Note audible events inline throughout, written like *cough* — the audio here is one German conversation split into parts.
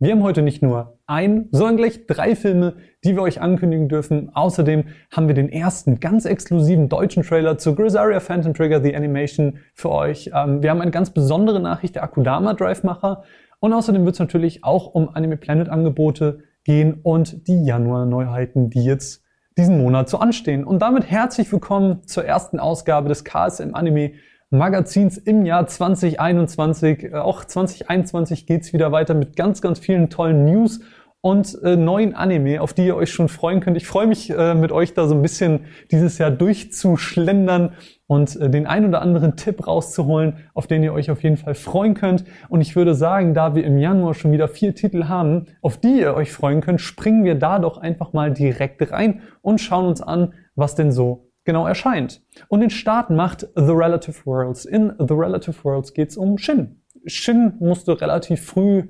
Wir haben heute nicht nur ein, sondern gleich drei Filme, die wir euch ankündigen dürfen. Außerdem haben wir den ersten ganz exklusiven deutschen Trailer zu Grisaria Phantom Trigger The Animation für euch. Ähm, wir haben eine ganz besondere Nachricht der Akudama Drive Macher. Und außerdem wird es natürlich auch um Anime Planet Angebote gehen und die Januar Neuheiten, die jetzt diesen Monat so anstehen. Und damit herzlich willkommen zur ersten Ausgabe des KSM Anime Magazins im Jahr 2021. Äh, auch 2021 geht's wieder weiter mit ganz, ganz vielen tollen News und äh, neuen Anime, auf die ihr euch schon freuen könnt. Ich freue mich äh, mit euch da so ein bisschen dieses Jahr durchzuschlendern und äh, den ein oder anderen Tipp rauszuholen, auf den ihr euch auf jeden Fall freuen könnt. Und ich würde sagen, da wir im Januar schon wieder vier Titel haben, auf die ihr euch freuen könnt, springen wir da doch einfach mal direkt rein und schauen uns an, was denn so genau erscheint. Und den Start macht The Relative Worlds. In The Relative Worlds geht es um Shin. Shin musste relativ früh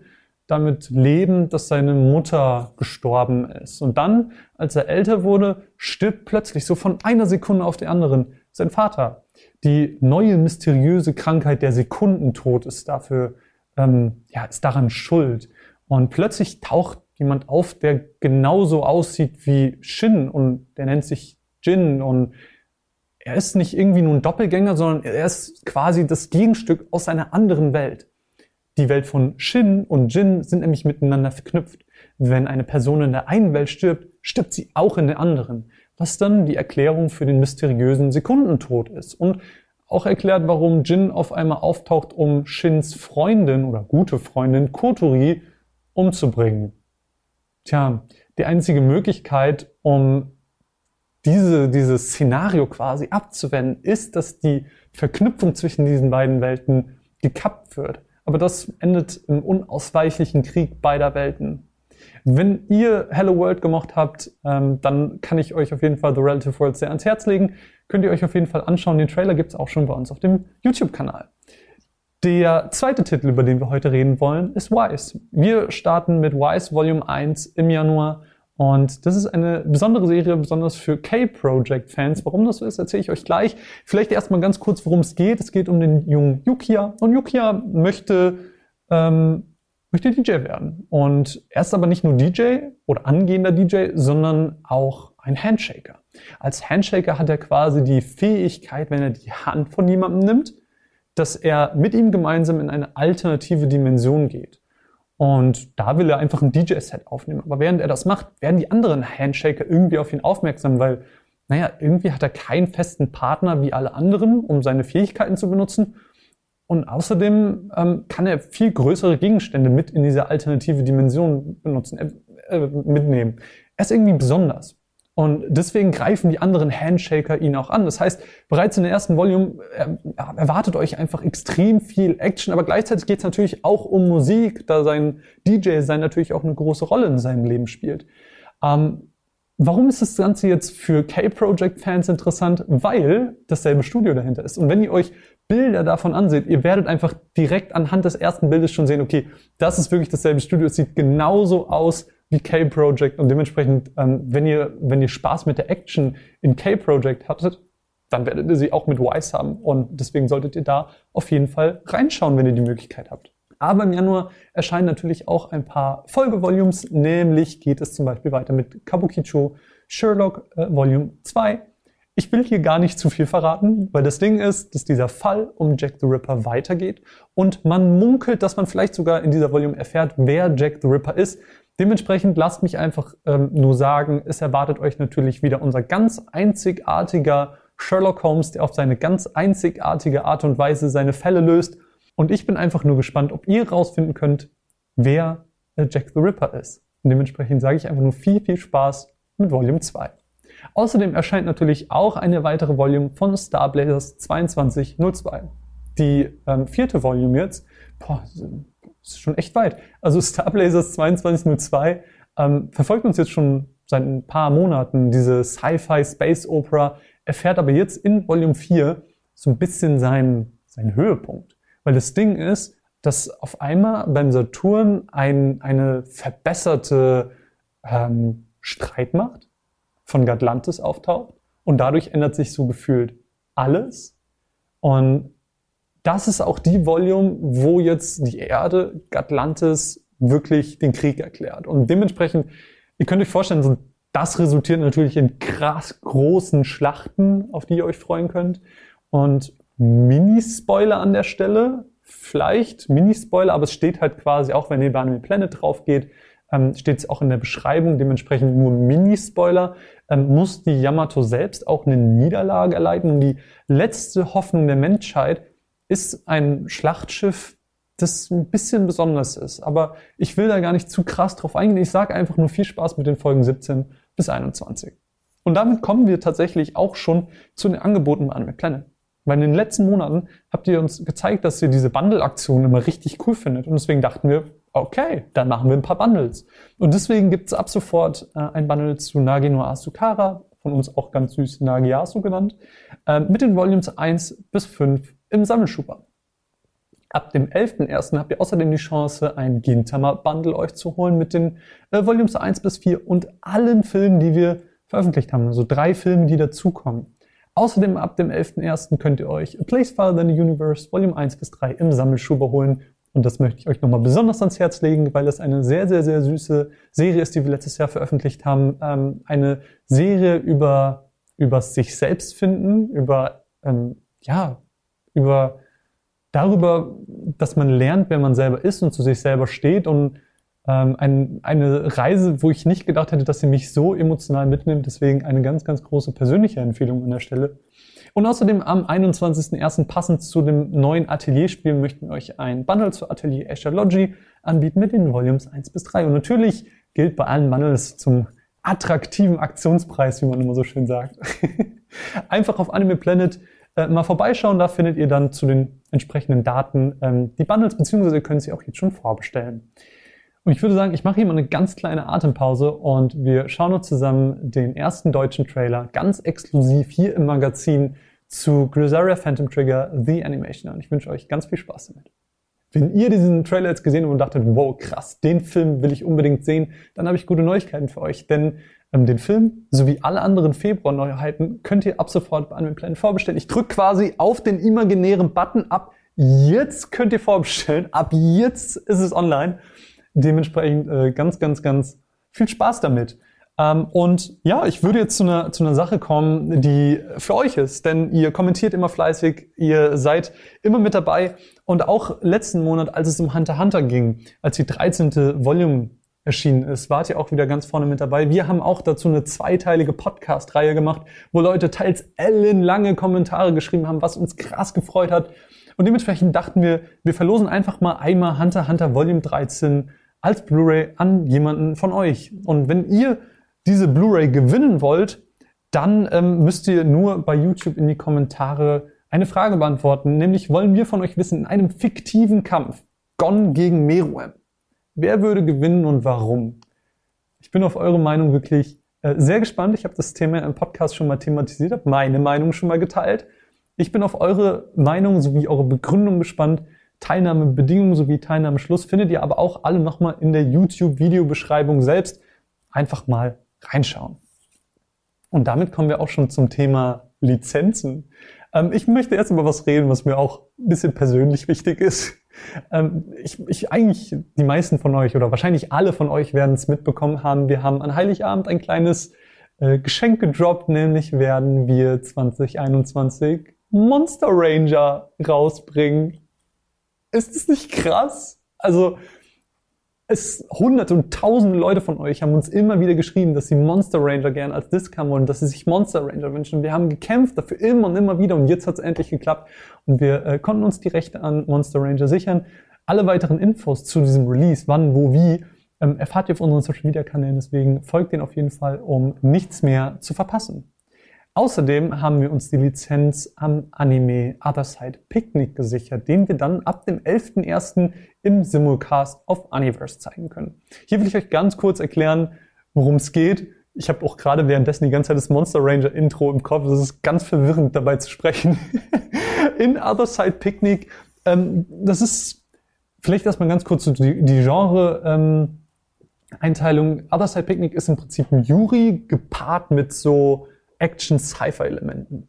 damit leben, dass seine Mutter gestorben ist. Und dann, als er älter wurde, stirbt plötzlich so von einer Sekunde auf die anderen sein Vater. Die neue mysteriöse Krankheit der Sekundentod ist dafür, ähm, ja, ist daran schuld. Und plötzlich taucht jemand auf, der genauso aussieht wie Shin und der nennt sich Jin und er ist nicht irgendwie nur ein Doppelgänger, sondern er ist quasi das Gegenstück aus einer anderen Welt. Die Welt von Shin und Jin sind nämlich miteinander verknüpft. Wenn eine Person in der einen Welt stirbt, stirbt sie auch in der anderen. Was dann die Erklärung für den mysteriösen Sekundentod ist. Und auch erklärt, warum Jin auf einmal auftaucht, um Shins Freundin oder gute Freundin Kotori umzubringen. Tja, die einzige Möglichkeit, um diese, dieses Szenario quasi abzuwenden, ist, dass die Verknüpfung zwischen diesen beiden Welten gekappt wird. Aber das endet im unausweichlichen Krieg beider Welten. Wenn ihr Hello World gemocht habt, ähm, dann kann ich euch auf jeden Fall The Relative World sehr ans Herz legen. Könnt ihr euch auf jeden Fall anschauen. Den Trailer gibt's auch schon bei uns auf dem YouTube-Kanal. Der zweite Titel, über den wir heute reden wollen, ist Wise. Wir starten mit Wise Volume 1 im Januar und das ist eine besondere Serie, besonders für K-Project-Fans. Warum das so ist, erzähle ich euch gleich. Vielleicht erstmal ganz kurz, worum es geht. Es geht um den jungen Yukia. Und Yukia möchte, ähm, möchte DJ werden. Und er ist aber nicht nur DJ oder angehender DJ, sondern auch ein Handshaker. Als Handshaker hat er quasi die Fähigkeit, wenn er die Hand von jemandem nimmt, dass er mit ihm gemeinsam in eine alternative Dimension geht. Und da will er einfach ein DJ-Set aufnehmen. Aber während er das macht, werden die anderen Handshaker irgendwie auf ihn aufmerksam, weil, naja, irgendwie hat er keinen festen Partner wie alle anderen, um seine Fähigkeiten zu benutzen. Und außerdem ähm, kann er viel größere Gegenstände mit in diese alternative Dimension benutzen, äh, äh, mitnehmen. Er ist irgendwie besonders. Und deswegen greifen die anderen Handshaker ihn auch an. Das heißt, bereits in der ersten Volume äh, erwartet euch einfach extrem viel Action, aber gleichzeitig geht es natürlich auch um Musik, da sein DJ-Sein natürlich auch eine große Rolle in seinem Leben spielt. Ähm, warum ist das Ganze jetzt für K-Project-Fans interessant? Weil dasselbe Studio dahinter ist. Und wenn ihr euch Bilder davon anseht, ihr werdet einfach direkt anhand des ersten Bildes schon sehen, okay, das ist wirklich dasselbe Studio, es sieht genauso aus wie K-Project und dementsprechend, ähm, wenn ihr, wenn ihr Spaß mit der Action in K-Project hattet, dann werdet ihr sie auch mit Wise haben und deswegen solltet ihr da auf jeden Fall reinschauen, wenn ihr die Möglichkeit habt. Aber im Januar erscheinen natürlich auch ein paar Folgevolumes, nämlich geht es zum Beispiel weiter mit Kabukicho Sherlock äh, Volume 2. Ich will hier gar nicht zu viel verraten, weil das Ding ist, dass dieser Fall um Jack the Ripper weitergeht und man munkelt, dass man vielleicht sogar in dieser Volume erfährt, wer Jack the Ripper ist. Dementsprechend lasst mich einfach ähm, nur sagen, es erwartet euch natürlich wieder unser ganz einzigartiger Sherlock Holmes, der auf seine ganz einzigartige Art und Weise seine Fälle löst. Und ich bin einfach nur gespannt, ob ihr rausfinden könnt, wer äh, Jack the Ripper ist. Dementsprechend sage ich einfach nur viel, viel Spaß mit Volume 2. Außerdem erscheint natürlich auch eine weitere Volume von Star Blazers 2202. Die ähm, vierte Volume jetzt, boah, ist schon echt weit. Also Star Blazers 2202 ähm, verfolgt uns jetzt schon seit ein paar Monaten, diese Sci-Fi Space Opera, erfährt aber jetzt in Volume 4 so ein bisschen seinen, seinen Höhepunkt. Weil das Ding ist, dass auf einmal beim Saturn ein, eine verbesserte ähm, Streitmacht von Gatlantis auftaucht und dadurch ändert sich so gefühlt alles. Und das ist auch die Volume, wo jetzt die Erde Atlantis wirklich den Krieg erklärt. Und dementsprechend, ihr könnt euch vorstellen, das resultiert natürlich in krass großen Schlachten, auf die ihr euch freuen könnt. Und Mini-Spoiler an der Stelle, vielleicht Mini-Spoiler, aber es steht halt quasi auch, wenn ihr bei einem Planet drauf geht, ähm, steht es auch in der Beschreibung, dementsprechend nur Mini-Spoiler, ähm, muss die Yamato selbst auch eine Niederlage erleiden. Und die letzte Hoffnung der Menschheit ist ein Schlachtschiff, das ein bisschen besonders ist. Aber ich will da gar nicht zu krass drauf eingehen. Ich sage einfach nur viel Spaß mit den Folgen 17 bis 21. Und damit kommen wir tatsächlich auch schon zu den Angeboten bei Anime Planet. Weil in den letzten Monaten habt ihr uns gezeigt, dass ihr diese Bundle-Aktionen immer richtig cool findet. Und deswegen dachten wir, okay, dann machen wir ein paar Bundles. Und deswegen gibt es ab sofort äh, ein Bundle zu Nagi no Asukara, von uns auch ganz süß Nagiasu genannt, äh, mit den Volumes 1 bis 5 im Sammelschuber. Ab dem 11.01. habt ihr außerdem die Chance, ein Gintama-Bundle euch zu holen mit den äh, Volumes 1 bis 4 und allen Filmen, die wir veröffentlicht haben. Also drei Filme, die dazukommen. Außerdem ab dem 11.01. könnt ihr euch A Place Farther Than the Universe Volume 1 bis 3 im Sammelschuber holen. Und das möchte ich euch nochmal besonders ans Herz legen, weil es eine sehr, sehr, sehr süße Serie ist, die wir letztes Jahr veröffentlicht haben. Ähm, eine Serie über, über sich selbst finden, über, ähm, ja, über darüber, dass man lernt, wer man selber ist und zu sich selber steht und ähm, ein, eine Reise, wo ich nicht gedacht hätte, dass sie mich so emotional mitnimmt. Deswegen eine ganz, ganz große persönliche Empfehlung an der Stelle. Und außerdem am 21.01. passend zu dem neuen Atelierspiel möchten wir euch ein Bundle zu Atelier Astrology anbieten mit den Volumes 1 bis 3. Und natürlich gilt bei allen Bundles zum attraktiven Aktionspreis, wie man immer so schön sagt. *laughs* Einfach auf Anime Planet äh, mal vorbeischauen. Da findet ihr dann zu den entsprechenden Daten ähm, die Bundles, beziehungsweise ihr könnt sie auch jetzt schon vorbestellen. Und ich würde sagen, ich mache hier mal eine ganz kleine Atempause und wir schauen uns zusammen den ersten deutschen Trailer ganz exklusiv hier im Magazin zu Grisaria Phantom Trigger The Animation an. Ich wünsche euch ganz viel Spaß damit. Wenn ihr diesen Trailer jetzt gesehen habt und dachtet, wow, krass, den Film will ich unbedingt sehen, dann habe ich gute Neuigkeiten für euch, denn den Film sowie alle anderen Februar-Neuheiten könnt ihr ab sofort bei einem Plan vorbestellen. Ich drücke quasi auf den imaginären Button ab. Jetzt könnt ihr vorbestellen. Ab jetzt ist es online. Dementsprechend äh, ganz, ganz, ganz viel Spaß damit. Ähm, und ja, ich würde jetzt zu einer, zu einer Sache kommen, die für euch ist, denn ihr kommentiert immer fleißig, ihr seid immer mit dabei. Und auch letzten Monat, als es um Hunter Hunter ging, als die 13. Volume erschienen ist, wart ihr auch wieder ganz vorne mit dabei. Wir haben auch dazu eine zweiteilige Podcast-Reihe gemacht, wo Leute teils ellenlange Kommentare geschrieben haben, was uns krass gefreut hat. Und dementsprechend dachten wir, wir verlosen einfach mal einmal Hunter Hunter Volume 13 als Blu-ray an jemanden von euch. Und wenn ihr diese Blu-ray gewinnen wollt, dann ähm, müsst ihr nur bei YouTube in die Kommentare eine Frage beantworten, nämlich wollen wir von euch wissen, in einem fiktiven Kampf, Gon gegen Meruem, Wer würde gewinnen und warum? Ich bin auf eure Meinung wirklich äh, sehr gespannt. Ich habe das Thema im Podcast schon mal thematisiert, habe meine Meinung schon mal geteilt. Ich bin auf eure Meinung sowie eure Begründung gespannt. Teilnahmebedingungen sowie Teilnahmeschluss findet ihr aber auch alle nochmal in der YouTube-Videobeschreibung selbst. Einfach mal reinschauen. Und damit kommen wir auch schon zum Thema Lizenzen. Ähm, ich möchte erst über was reden, was mir auch ein bisschen persönlich wichtig ist. Ähm, ich, ich, eigentlich, die meisten von euch oder wahrscheinlich alle von euch werden es mitbekommen haben. Wir haben an Heiligabend ein kleines äh, Geschenk gedroppt, nämlich werden wir 2021 Monster Ranger rausbringen. Ist das nicht krass? Also, es hunderte und tausende Leute von euch haben uns immer wieder geschrieben, dass sie Monster Ranger gern als Disc haben wollen, dass sie sich Monster Ranger wünschen. Wir haben gekämpft dafür immer und immer wieder und jetzt hat es endlich geklappt und wir äh, konnten uns die Rechte an Monster Ranger sichern. Alle weiteren Infos zu diesem Release, wann, wo, wie, ähm, erfahrt ihr auf unseren Social Media Kanälen. Deswegen folgt denen auf jeden Fall, um nichts mehr zu verpassen. Außerdem haben wir uns die Lizenz am Anime Other Side Picnic gesichert, den wir dann ab dem 11.01. im Simulcast auf Universe zeigen können. Hier will ich euch ganz kurz erklären, worum es geht. Ich habe auch gerade währenddessen die ganze Zeit das Monster Ranger Intro im Kopf. Das ist ganz verwirrend dabei zu sprechen. *laughs* In Other Side Picnic, ähm, das ist vielleicht erstmal ganz kurz die, die Genre ähm, Einteilung. Other Side Picnic ist im Prinzip ein Yuri gepaart mit so Action-Sci-Fi-Elementen.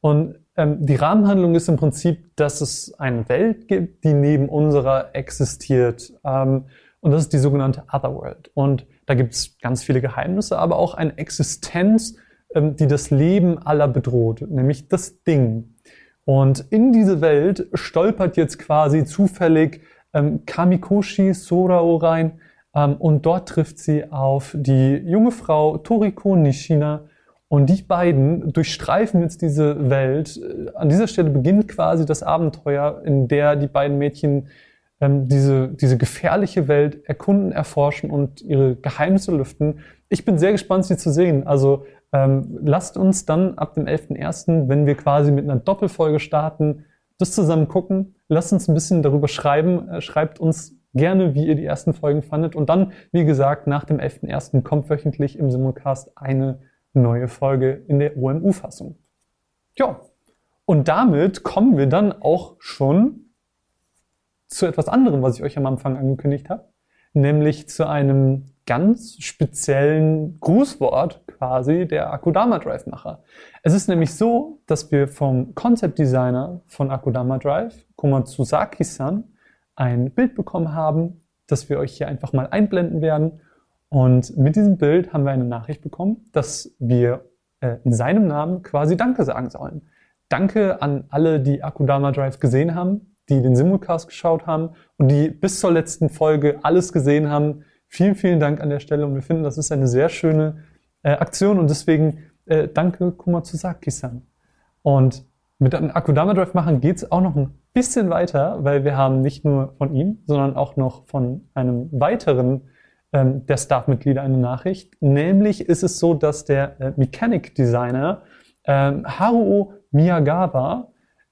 Und ähm, die Rahmenhandlung ist im Prinzip, dass es eine Welt gibt, die neben unserer existiert. Ähm, Und das ist die sogenannte Otherworld. Und da gibt es ganz viele Geheimnisse, aber auch eine Existenz, ähm, die das Leben aller bedroht, nämlich das Ding. Und in diese Welt stolpert jetzt quasi zufällig ähm, Kamikoshi Sorao rein ähm, und dort trifft sie auf die junge Frau Toriko Nishina und die beiden durchstreifen jetzt diese Welt. Äh, an dieser Stelle beginnt quasi das Abenteuer, in der die beiden Mädchen ähm, diese, diese gefährliche Welt erkunden, erforschen und ihre Geheimnisse lüften. Ich bin sehr gespannt, sie zu sehen. Also ähm, lasst uns dann ab dem 11.01., wenn wir quasi mit einer Doppelfolge starten, das zusammen gucken. Lasst uns ein bisschen darüber schreiben. Äh, schreibt uns gerne, wie ihr die ersten Folgen fandet. Und dann, wie gesagt, nach dem 11.01. kommt wöchentlich im Simulcast eine neue Folge in der OMU-Fassung. Ja, und damit kommen wir dann auch schon zu etwas anderem, was ich euch am Anfang angekündigt habe, nämlich zu einem ganz speziellen Grußwort quasi der Akudama Drive Macher. Es ist nämlich so, dass wir vom Concept Designer von Akudama Drive, Komatsuzaki-san, ein Bild bekommen haben, das wir euch hier einfach mal einblenden werden. Und mit diesem Bild haben wir eine Nachricht bekommen, dass wir äh, in seinem Namen quasi Danke sagen sollen. Danke an alle, die Akudama Drive gesehen haben, die den Simulcast geschaut haben und die bis zur letzten Folge alles gesehen haben. Vielen, vielen Dank an der Stelle und wir finden, das ist eine sehr schöne äh, Aktion und deswegen äh, danke Kumatsuzaki-san. Und mit dem Akudama Drive machen geht's auch noch ein bisschen weiter, weil wir haben nicht nur von ihm, sondern auch noch von einem weiteren ähm, der Staff-Mitglieder eine Nachricht. Nämlich ist es so, dass der äh, Mechanic Designer ähm, Haruo Miyagawa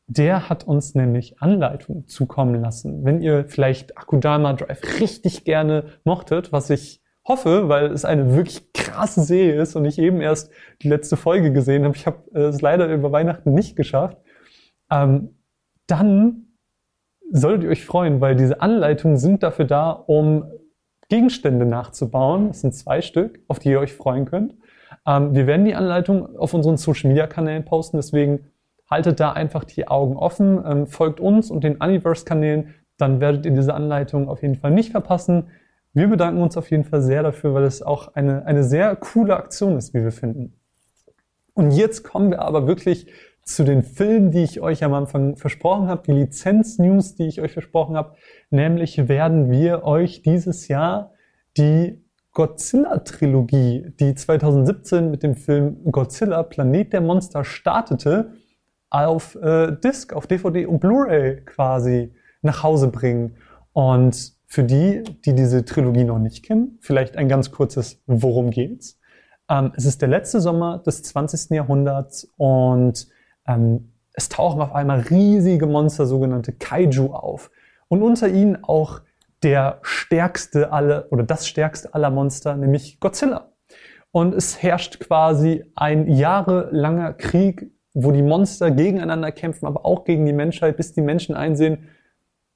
der hat uns nämlich Anleitungen zukommen lassen. Wenn ihr vielleicht Akudama Drive richtig gerne mochtet, was ich hoffe, weil es eine wirklich krasse Serie ist und ich eben erst die letzte Folge gesehen habe. Ich habe es leider über Weihnachten nicht geschafft. Ähm, dann solltet ihr euch freuen, weil diese Anleitungen sind dafür da, um Gegenstände nachzubauen. Das sind zwei Stück, auf die ihr euch freuen könnt. Ähm, wir werden die Anleitung auf unseren Social Media Kanälen posten, deswegen haltet da einfach die Augen offen, ähm, folgt uns und den Universe-Kanälen, dann werdet ihr diese Anleitung auf jeden Fall nicht verpassen. Wir bedanken uns auf jeden Fall sehr dafür, weil es auch eine, eine sehr coole Aktion ist, wie wir finden. Und jetzt kommen wir aber wirklich zu den Filmen, die ich euch am Anfang versprochen habe, die Lizenz-News, die ich euch versprochen habe. Nämlich werden wir euch dieses Jahr die Godzilla-Trilogie, die 2017 mit dem Film Godzilla Planet der Monster startete, auf äh, Disc, auf DVD und Blu-ray quasi nach Hause bringen. Und für die, die diese Trilogie noch nicht kennen, vielleicht ein ganz kurzes Worum geht's. Ähm, es ist der letzte Sommer des 20. Jahrhunderts und ähm, es tauchen auf einmal riesige Monster, sogenannte Kaiju, auf. Und unter ihnen auch der stärkste aller oder das stärkste aller Monster, nämlich Godzilla. Und es herrscht quasi ein jahrelanger Krieg wo die Monster gegeneinander kämpfen, aber auch gegen die Menschheit, bis die Menschen einsehen,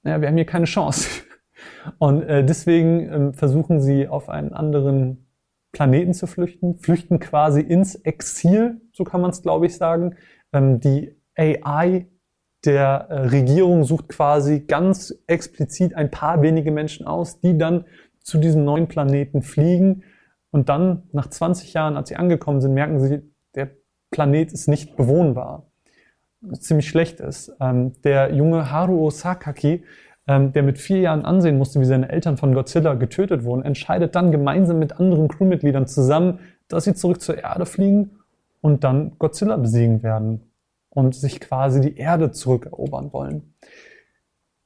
naja, wir haben hier keine Chance. *laughs* Und äh, deswegen ähm, versuchen sie auf einen anderen Planeten zu flüchten, flüchten quasi ins Exil, so kann man es, glaube ich, sagen. Ähm, die AI der äh, Regierung sucht quasi ganz explizit ein paar wenige Menschen aus, die dann zu diesem neuen Planeten fliegen. Und dann, nach 20 Jahren, als sie angekommen sind, merken sie, der Planet ist nicht bewohnbar. Ziemlich schlecht ist. Ähm, der junge Haruo Sakaki, ähm, der mit vier Jahren ansehen musste, wie seine Eltern von Godzilla getötet wurden, entscheidet dann gemeinsam mit anderen Crewmitgliedern zusammen, dass sie zurück zur Erde fliegen und dann Godzilla besiegen werden und sich quasi die Erde zurückerobern wollen.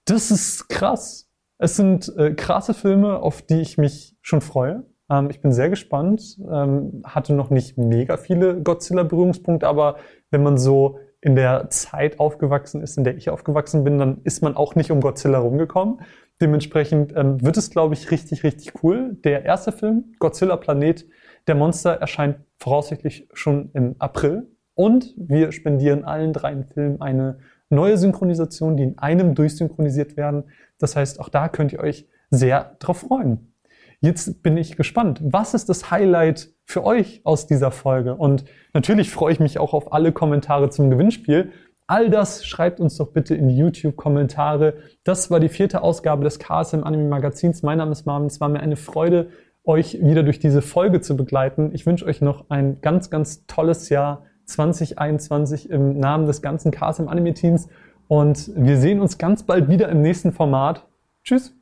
Das ist krass. Es sind äh, krasse Filme, auf die ich mich schon freue. Ähm, ich bin sehr gespannt. Ähm, hatte noch nicht mega viele Godzilla-Berührungspunkte, aber wenn man so in der Zeit aufgewachsen ist, in der ich aufgewachsen bin, dann ist man auch nicht um Godzilla rumgekommen. Dementsprechend ähm, wird es, glaube ich, richtig, richtig cool. Der erste Film, Godzilla Planet der Monster, erscheint voraussichtlich schon im April. Und wir spendieren allen dreien Filmen eine neue Synchronisation, die in einem durchsynchronisiert werden. Das heißt, auch da könnt ihr euch sehr drauf freuen. Jetzt bin ich gespannt. Was ist das Highlight für euch aus dieser Folge? Und natürlich freue ich mich auch auf alle Kommentare zum Gewinnspiel. All das schreibt uns doch bitte in die YouTube-Kommentare. Das war die vierte Ausgabe des KSM Anime Magazins. Mein Name ist Marvin. Es war mir eine Freude, euch wieder durch diese Folge zu begleiten. Ich wünsche euch noch ein ganz, ganz tolles Jahr 2021 im Namen des ganzen KSM Anime Teams. Und wir sehen uns ganz bald wieder im nächsten Format. Tschüss!